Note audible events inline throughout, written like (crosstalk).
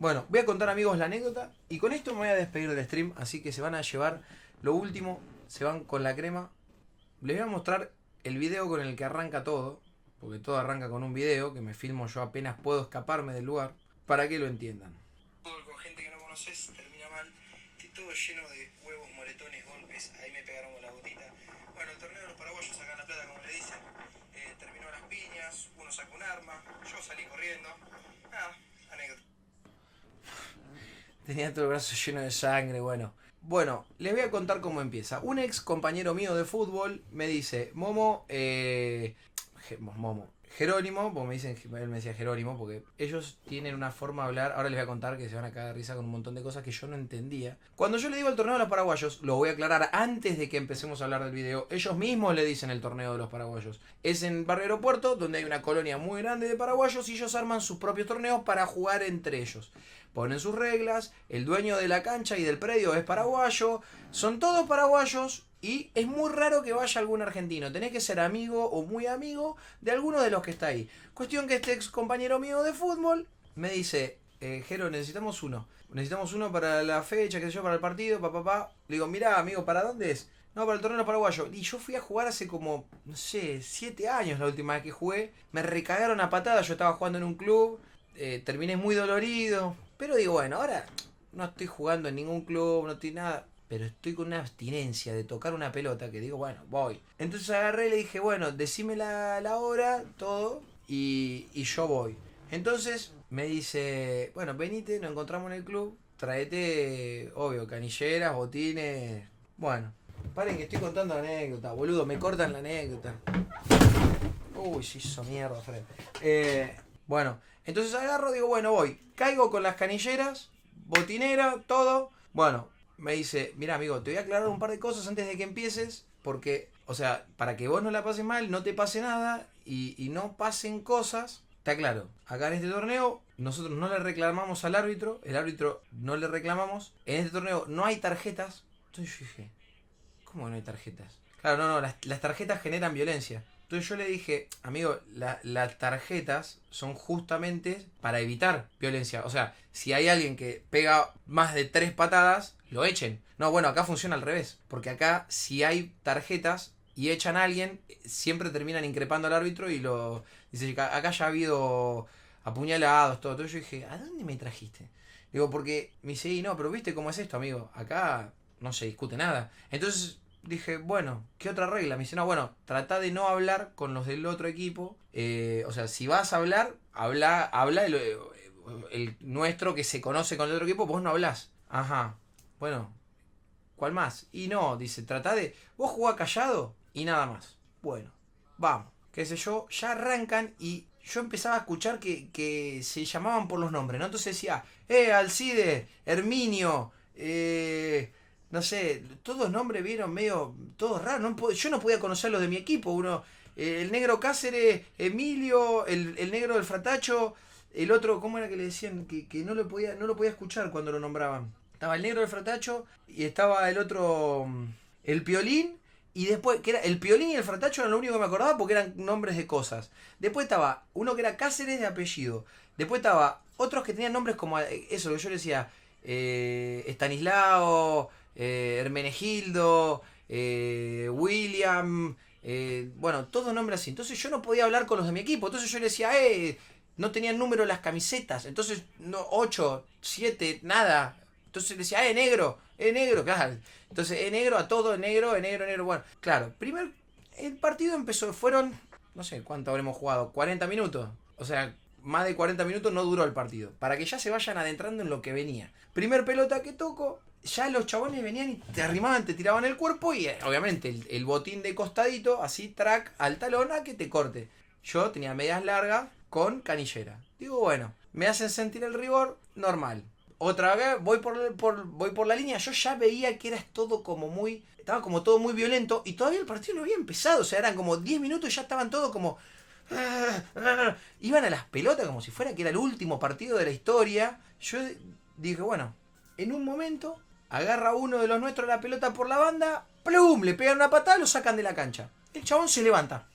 Bueno, voy a contar amigos la anécdota y con esto me voy a despedir del stream, así que se van a llevar lo último, se van con la crema. Les voy a mostrar el video con el que arranca todo, porque todo arranca con un video que me filmo yo apenas puedo escaparme del lugar, para que lo entiendan. Con gente que no conoces termina mal, todo lleno de huevos, moretones, golpes, ahí me pegaron con la botita. Bueno, el torneo de los paraguayos acá en La Plata, como le dicen, eh, terminó las piñas, uno sacó un arma, yo salí corriendo. Tenía todo el brazo lleno de sangre, bueno. Bueno, les voy a contar cómo empieza. Un ex compañero mío de fútbol me dice, Momo, eh, Momo, Jerónimo, porque me dicen, él me decía Jerónimo, porque ellos tienen una forma de hablar, ahora les voy a contar que se van a cagar de risa con un montón de cosas que yo no entendía. Cuando yo le digo el torneo de los paraguayos, lo voy a aclarar antes de que empecemos a hablar del video, ellos mismos le dicen el torneo de los paraguayos. Es en Barrio Aeropuerto, donde hay una colonia muy grande de paraguayos y ellos arman sus propios torneos para jugar entre ellos. Ponen sus reglas, el dueño de la cancha y del predio es paraguayo, son todos paraguayos y es muy raro que vaya algún argentino. Tenés que ser amigo o muy amigo de alguno de los que está ahí. Cuestión que este ex compañero mío de fútbol me dice, eh, Jero, necesitamos uno. Necesitamos uno para la fecha, qué sé yo, para el partido, papá, papá. Le digo, mirá, amigo, ¿para dónde es? No, para el torneo paraguayo. Y yo fui a jugar hace como, no sé, siete años la última vez que jugué. Me recagaron a patadas, yo estaba jugando en un club. eh, terminé muy dolorido. Pero digo, bueno, ahora no estoy jugando en ningún club, no estoy nada. Pero estoy con una abstinencia de tocar una pelota que digo, bueno, voy. Entonces agarré y le dije, bueno, decime la, la hora, todo, y, yo voy. Entonces me dice, bueno, venite, nos encontramos en el club, traete, obvio, canilleras, botines. Bueno, paren que estoy contando anécdota, boludo, me cortan la anécdota. Uy, se hizo mierda, Fred. Eh, bueno, entonces agarro, digo, bueno, voy. Caigo con las canilleras, botinera, todo. Bueno, me dice, mira amigo, te voy a aclarar un par de cosas antes de que empieces, porque, o sea, para que vos no la pases mal, no te pase nada y, y no pasen cosas. Está claro, acá en este torneo nosotros no le reclamamos al árbitro, el árbitro no le reclamamos. En este torneo no hay tarjetas. Entonces yo dije, ¿cómo no hay tarjetas? Claro, no, no, las, las tarjetas generan violencia. Entonces yo le dije, amigo, la- las tarjetas son justamente para evitar violencia. O sea, si hay alguien que pega más de tres patadas, lo echen. No, bueno, acá funciona al revés. Porque acá, si hay tarjetas y echan a alguien, siempre terminan increpando al árbitro y lo... Dice, "Acá- ya ha habido apuñalados, todo. Entonces yo dije, ¿a dónde me trajiste? Digo, porque me dice, no, pero viste cómo es esto, amigo. Acá no se discute nada. Entonces dije, bueno, ¿qué otra regla? Me dice, no, bueno, trata de no hablar con los del otro equipo. Eh, o sea, si vas a hablar, habla, habla el, el nuestro que se conoce con el otro equipo, vos no hablás. Ajá. Bueno, ¿cuál más? Y no, dice, trata de. Vos jugás callado y nada más. Bueno, vamos. Qué sé yo, ya arrancan y yo empezaba a escuchar que, que se llamaban por los nombres, ¿no? Entonces decía, eh, Alcide, Herminio, eh, no sé, todos nombres vieron medio, todos raros. Yo no podía conocer los de mi equipo. Uno, eh, el negro Cáceres, Emilio, el, el negro del Fratacho, el otro, ¿cómo era que le decían? Que, que no, lo podía, no lo podía escuchar cuando lo nombraban. Estaba el negro del Fratacho y estaba el otro, mm, el Piolín. Y después, que era el Piolín y el Fratacho eran lo único que me acordaba porque eran nombres de cosas. Después estaba uno que era Cáceres de apellido. Después estaba otros que tenían nombres como eh, eso, que yo le decía, eh, Estanislao, eh, Hermenegildo, eh, William, eh, bueno, todos nombres así. Entonces yo no podía hablar con los de mi equipo. Entonces yo le decía, eh, no tenían número las camisetas. Entonces, no, 8, 7, nada. Entonces le decía, eh, negro, eh, negro, claro. Entonces, eh, negro a todo, negro, eh, negro, negro. Bueno, claro, primer, el partido empezó, fueron, no sé cuánto habremos jugado, 40 minutos. O sea, más de 40 minutos no duró el partido. Para que ya se vayan adentrando en lo que venía. Primer pelota que toco, ya los chabones venían y te arrimaban, te tiraban el cuerpo y eh, obviamente el, botín de costadito, así track al talón a que te corte. Yo tenía medias largas con canillera. Digo, bueno, me hacen sentir el rigor, normal. Otra vez voy por, por, voy por la línea, yo ya veía que era todo como muy... Estaba como todo muy violento y todavía el partido no había empezado, o sea, eran como 10 minutos y ya estaban todos como... ah, ah, Iban a las pelotas como si fuera que era el último partido de la historia. Yo dije, bueno, en un momento agarra uno de los nuestros la pelota por la banda, ¡plum! Le pegan una patada, lo sacan de la cancha. El chabón se levanta.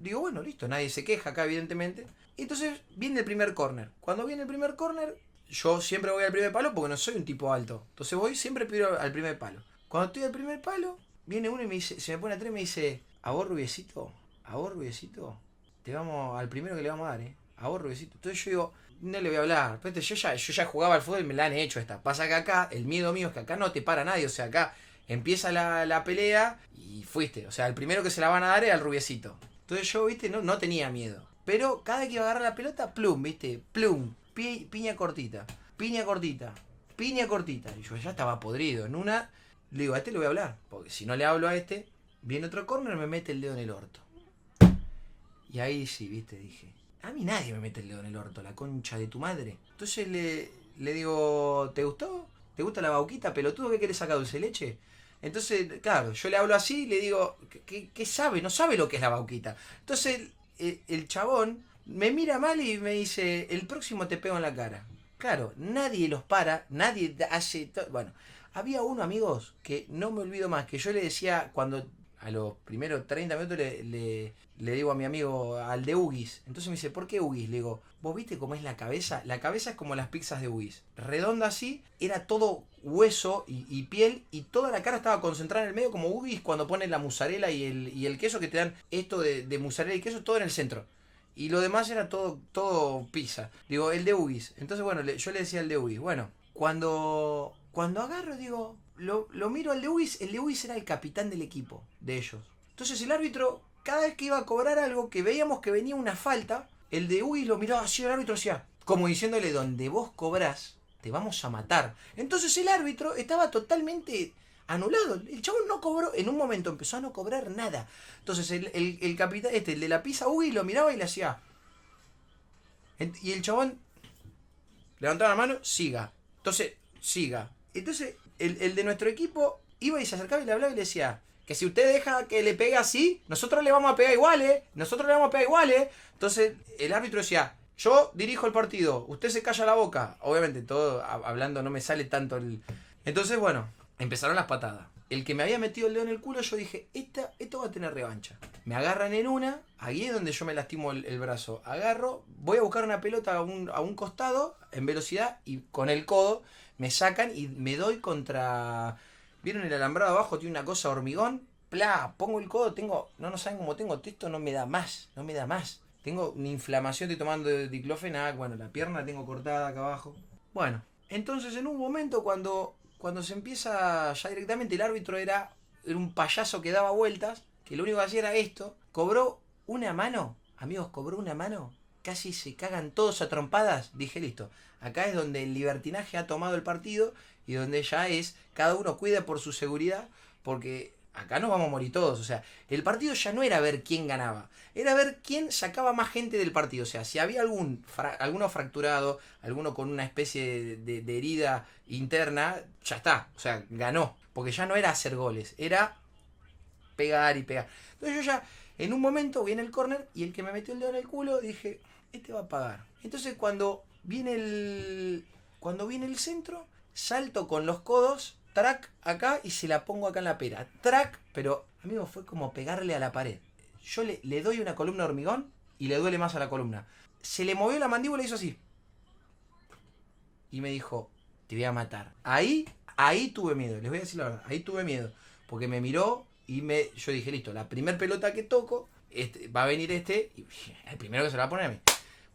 Digo, bueno, listo, nadie se queja acá, evidentemente. Y entonces viene el primer corner. Cuando viene el primer corner, yo siempre voy al primer palo porque no soy un tipo alto. Entonces voy siempre al primer palo. Cuando estoy al primer palo, viene uno y me dice, se me pone atrás y me dice, a vos rubiecito, a vos rubiecito, te vamos al primero que le vamos a dar, eh. A vos rubiecito. Entonces yo digo, no le voy a hablar. Pero yo ya, yo ya jugaba al fútbol y me la han hecho esta. Pasa que acá, el miedo mío es que acá no te para nadie. O sea, acá empieza la, la pelea y fuiste. O sea, el primero que se la van a dar es al rubiecito. Entonces yo, viste, no, no tenía miedo. Pero cada vez que iba a agarrar la pelota, plum, viste, plum, pi- piña cortita, piña cortita, piña cortita. Y yo ya estaba podrido. En una, le digo, a este le voy a hablar. Porque si no le hablo a este, viene otro corner me mete el dedo en el orto. Y ahí sí, viste, dije, a mí nadie me mete el dedo en el orto, la concha de tu madre. Entonces le, le digo, ¿te gustó? ¿Te gusta la bauquita, pelotudo? ¿Qué querés sacar dulce de leche? Entonces, claro, yo le hablo así y le digo, ¿qué, qué- sabe? No sabe lo que es la bauquita. Entonces el, el chabón me mira mal y me dice, el próximo te pego en la cara. Claro, nadie los para, nadie hace... Bueno, había uno, amigos, que no me olvido más, que yo le decía cuando a los primeros 30 minutos le, le, digo a mi amigo, al de Ugis. Entonces me dice, ¿por qué Ugis? Le digo, ¿vos viste cómo es la cabeza? La cabeza es como las pizzas de Ugis. Redonda así, era todo hueso y, piel y toda la cara estaba concentrada en el medio como Ugis cuando ponen la mozzarella y el, y el queso que te dan esto de, de mozzarella y queso todo en el centro. Y lo demás era todo, todo pizza. Digo, el de Ugis. Entonces, bueno, yo le decía el de Ugis. Bueno, cuando, cuando agarro, digo, lo, lo miro al de Ugis. El de Ugis era el capitán del equipo, de ellos. Entonces el árbitro, cada vez que iba a cobrar algo, que veíamos que venía una falta, el de Ugis lo miraba así, el árbitro decía, como diciéndole, donde vos cobrás, te vamos a matar. Entonces el árbitro estaba totalmente anulado. El chabón no cobró, en un momento empezó a no cobrar nada. Entonces el, el, capitán, este, el de la pizza, Ugi, lo miraba y le hacía. Y el chabón levantaba la mano, siga. Entonces, siga. Entonces, el, de nuestro equipo iba y se acercaba y le hablaba y le decía. Que si usted deja que le pegue así, nosotros le vamos a pegar igual, ¿eh? Nosotros le vamos a pegar igual, ¿eh? Entonces, el árbitro decía, yo dirijo el partido, usted se calla la boca. Obviamente, todo hablando no me sale tanto el... Entonces, bueno, empezaron las patadas. El que me había metido el dedo en el culo, yo dije, Esta, esto va a tener revancha. Me agarran en una, ahí es donde yo me lastimo el, el brazo. Agarro, voy a buscar una pelota a un, a un costado, en velocidad, y con el codo me sacan y me doy contra... ¿Vieron el alambrado abajo? Tiene una cosa hormigón. Pla, pongo el codo, tengo... No, no saben cómo tengo texto, no me da más, no me da más. Tengo una inflamación, estoy tomando diclofenac, bueno, la pierna tengo cortada acá abajo. Bueno, entonces en un momento cuando, cuando se empieza ya directamente, el árbitro era, era un payaso que daba vueltas, que lo único que hacía era esto, cobró una mano, amigos, cobró una mano, casi se cagan todos a trompadas, dije listo, acá es donde el libertinaje ha tomado el partido y donde ya es, cada uno cuida por su seguridad, porque acá nos vamos a morir todos, o sea, el partido ya no era ver quién ganaba, era ver quién sacaba más gente del partido. O sea, si había algún alguno fracturado, alguno con una especie de, de- herida interna, ya está. O sea, ganó. Porque ya no era hacer goles, era pegar y pegar. Entonces yo ya, en un momento, viene el córner y el que me metió el dedo en el culo, dije, este va a pagar. Entonces cuando viene el. Cuando viene el centro, salto con los codos, track acá y se la pongo acá en la pera. Track, pero amigo, fue como pegarle a la pared. Yo le, le doy una columna de hormigón y le duele más a la columna. Se le movió la mandíbula y hizo así. Y me dijo, te voy a matar. Ahí, ahí tuve miedo, les voy a decir la verdad, ahí tuve miedo. Porque me miró y me, yo dije, listo, la primer pelota que toco, este, va a venir este, y (laughs) el primero que se la va a poner a mí.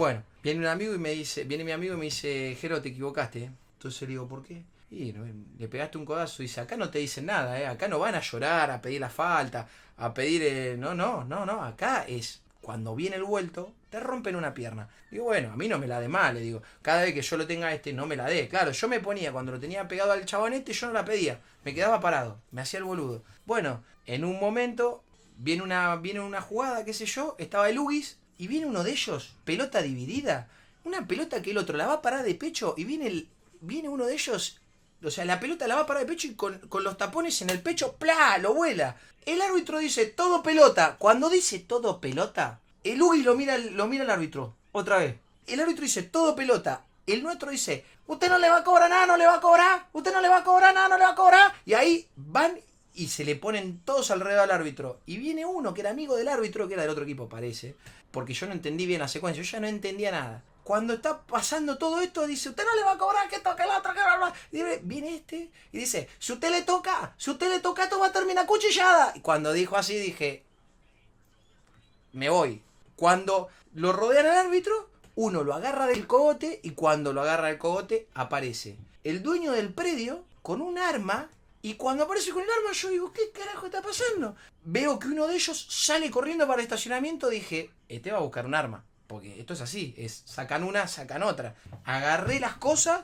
Bueno, viene un amigo y me dice, viene mi amigo y me dice, Jero, te equivocaste. ¿eh?". Entonces le digo, ¿por qué? Y le pegaste un codazo y dice, acá no te dicen nada, ¿eh? acá no van a llorar, a pedir la falta, a pedir... eh, no, no, no, no, acá es cuando viene el vuelto, te rompen una pierna. Digo, bueno, a mí no me la dé mal, le digo, cada vez que yo lo tenga a este, no me la dé. Claro, yo me ponía, cuando lo tenía pegado al chabón este, yo no la pedía, me quedaba parado, me hacía el boludo. Bueno, en un momento viene una, viene una jugada, qué sé yo, estaba el Ugis y viene uno de ellos, pelota dividida, una pelota que el otro la va a parar de pecho y viene, viene uno de ellos, o sea, la pelota la va a parar de pecho y con, con los tapones en el pecho, ¡plá! lo vuela. El árbitro dice todo pelota. Cuando dice todo pelota, el Ugis lo mira, lo mira al árbitro, otra vez. El árbitro dice todo pelota. El nuestro dice, usted no le va a cobrar nada, no le va a cobrar, usted no le va a cobrar nada, no le va a cobrar. Y ahí van y se le ponen todos alrededor al árbitro. Y viene uno que era amigo del árbitro, que era del otro equipo, parece. Porque yo no entendí bien la secuencia, yo ya no entendía nada. Cuando está pasando todo esto, dice, usted no le va a cobrar que toque la otra, que Viene este y dice, si usted le toca, si usted le toca, esto va a terminar cuchillada. Y cuando dijo así, dije, me voy. Cuando lo rodean al árbitro, uno lo agarra del cogote y cuando lo agarra del cogote, aparece el dueño del predio con un arma y cuando aparece con el arma, yo digo, ¿qué carajo está pasando? Veo que uno de ellos sale corriendo para el estacionamiento. Dije, este va a buscar un arma. Porque esto es así, es sacan una, sacan otra. Agarré las cosas,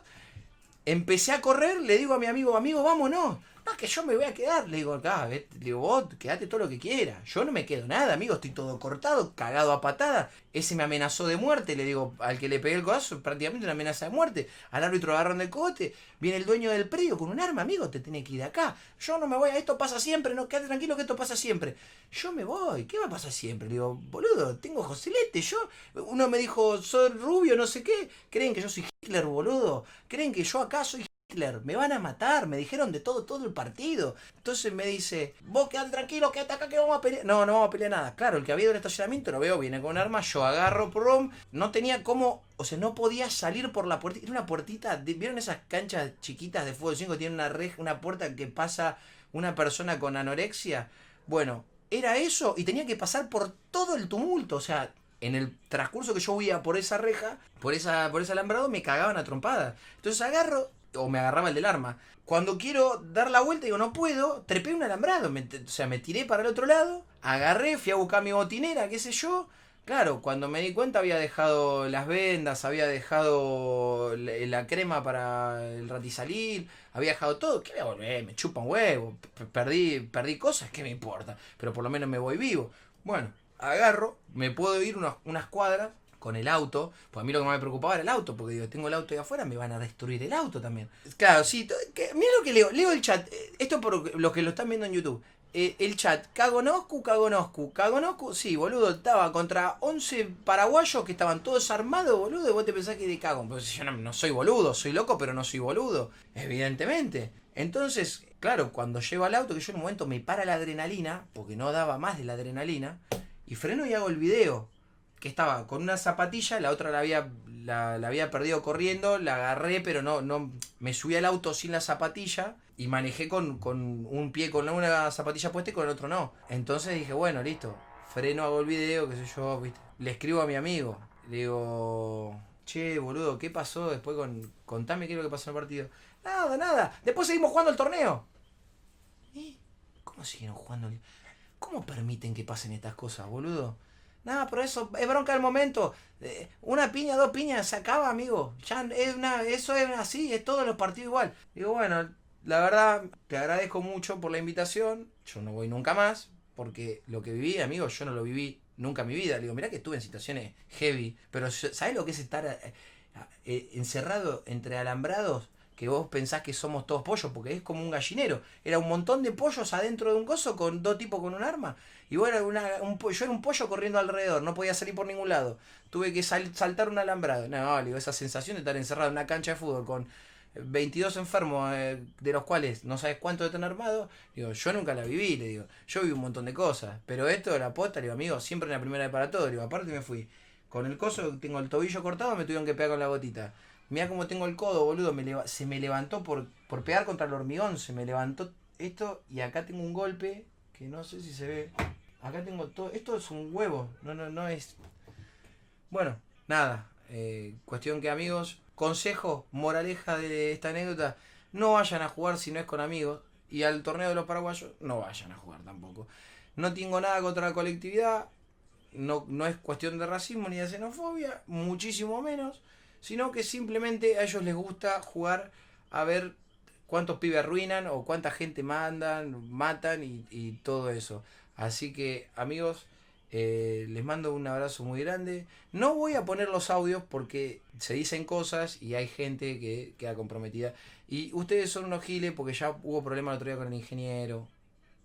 empecé a correr, le digo a mi amigo, amigo, vámonos. No, que yo me voy a quedar. Le digo, acá, le digo, vos quedate todo lo que quieras. Yo no me quedo nada, amigo, estoy todo cortado, cagado a patada. Ese me amenazó de muerte, le digo, al que le pegué el codazo, prácticamente una amenaza de muerte. Al árbitro agarran del cote, viene el dueño del predio con un arma, amigo, te tiene que ir de acá. Yo no me voy, esto pasa siempre, no, quédate tranquilo que esto pasa siempre. Yo me voy, ¿qué va a pasar siempre? Le digo, boludo, tengo Joselete, yo. Uno me dijo, soy rubio, no sé qué. ¿Creen que yo soy Hitler, boludo? ¿Creen que yo acá soy Hitler, me van a matar, me dijeron de todo, todo el partido. Entonces me dice, vos quedan tranquilos, quédate acá que vamos a pelear. No, no vamos a pelear nada. Claro, el que había ido al estacionamiento lo veo, viene con un arma, yo agarro prom, no tenía cómo, o sea, no podía salir por la puerta. Era una puertita, ¿vieron esas canchas chiquitas de fútbol 5 que tienen una reja, una puerta que pasa una persona con anorexia? Bueno, era eso y tenía que pasar por todo el tumulto, o sea, en el transcurso que yo huía por esa reja, por esa por ese alambrado, me cagaban a trompadas. Entonces agarro, o me agarraba el del arma. Cuando quiero dar la vuelta, digo, no puedo, trepé un alambrado. o sea, me tiré para el otro lado, agarré, fui a buscar mi botinera, qué sé yo. Claro, cuando me di cuenta había dejado las vendas, había dejado la, crema para el ratisalil, había dejado todo. ¿Qué voy a volver? Me chupa un huevo. Perdí, perdí cosas, ¿qué me importa? Pero por lo menos me voy vivo. Bueno, agarro, me puedo ir unas cuadras, con el auto, pues a mí lo que más me preocupaba era el auto, porque digo, tengo el auto ahí afuera, me van a destruir el auto también. Claro, sí, mira lo que leo, leo el chat, eh, esto por los que lo están viendo en YouTube. Eh, el chat, Cagonoscu, Cagonoscu, Cagonoscu, sí, boludo, estaba contra 11 paraguayos que estaban todos armados, boludo, y vos te pensás que de cago. Pues yo no, soy boludo, soy loco, pero no soy boludo, evidentemente. Entonces, claro, cuando llevo al auto, que yo en un momento me para la adrenalina, porque no daba más de la adrenalina, y freno y hago el video que estaba con una zapatilla, la otra la había, la, había perdido corriendo, la agarré, pero no, no, me subí al auto sin la zapatilla y manejé con, con un pie con una zapatilla puesta y con el otro no. Entonces dije, bueno, listo, freno, hago el video, qué sé yo, ¿viste? Le escribo a mi amigo, le digo, che, boludo, ¿qué pasó después con, contame qué es lo que pasó en el partido? Nada, nada, después seguimos jugando el torneo. ¿Y? ¿Cómo siguieron jugando? ¿Cómo permiten que pasen estas cosas, boludo? No, pero eso es bronca del momento. Eh, una piña, dos piñas, se acaba, amigo. Ya es una, eso es así, es todos los partidos igual. Digo, bueno, la verdad, te agradezco mucho por la invitación. Yo no voy nunca más, porque lo que viví, amigo, yo no lo viví nunca en mi vida. Digo, mirá que estuve en situaciones heavy, pero ¿sabes lo que es estar eh, eh, encerrado entre alambrados? Que vos pensás que somos todos pollos, porque es como un gallinero. Era un montón de pollos adentro de un gozo con dos tipos con un arma. Y bueno, una, un, yo era un pollo corriendo alrededor, no podía salir por ningún lado. Tuve que saltar un alambrado. No, digo, esa sensación de estar encerrado en una cancha de fútbol con 22 enfermos, eh, de los cuales no sabes cuánto están armados, digo, yo nunca la viví, le digo, yo viví un montón de cosas, pero esto de la posta, digo, amigo, siempre en la primera de para todo, digo, aparte me fui, con el coso, tengo el tobillo cortado, me tuvieron que pegar con la gotita. Mira cómo tengo el codo, boludo. Se me levantó por, por pegar contra el hormigón. Se me levantó esto y acá tengo un golpe que no sé si se ve. Acá tengo todo. Esto es un huevo. No, no, no es. Bueno, nada. Eh, cuestión que amigos. Consejo, moraleja de esta anécdota. No vayan a jugar si no es con amigos. Y al torneo de los paraguayos no vayan a jugar tampoco. No tengo nada contra la colectividad. No, no es cuestión de racismo ni de xenofobia. Muchísimo menos sino que simplemente a ellos les gusta jugar a ver cuántos pibes arruinan o cuánta gente mandan, matan y, todo eso. Así que amigos, eh, les mando un abrazo muy grande. No voy a poner los audios porque se dicen cosas y hay gente que queda comprometida. Y ustedes son unos giles porque ya hubo problemas el otro día con el ingeniero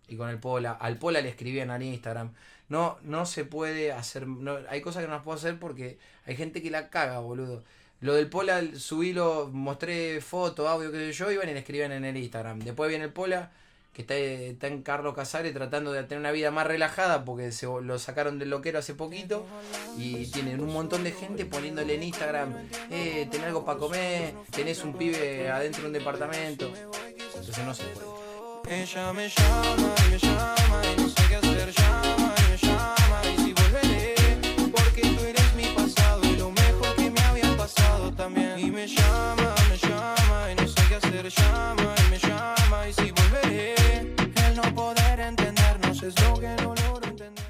y con el Pola. Al Pola le escribían al Instagram. No, no se puede hacer. No, hay cosas que no las puedo hacer porque hay gente que la caga, boludo. Lo del Pola, subí, lo, mostré foto, audio, que yo, iban y le escribían en el Instagram. Después viene el Pola que está, está en Carlos Casares tratando de tener una vida más relajada porque se lo sacaron del loquero hace poquito y tienen un montón de gente poniéndole en Instagram, eh, tenés algo para comer, tenés un pibe adentro de un departamento. Entonces no se puede. Ella me llama y me llama y no sé qué hacer, llama y me llama y si me llama, me llama y no sé qué hacer,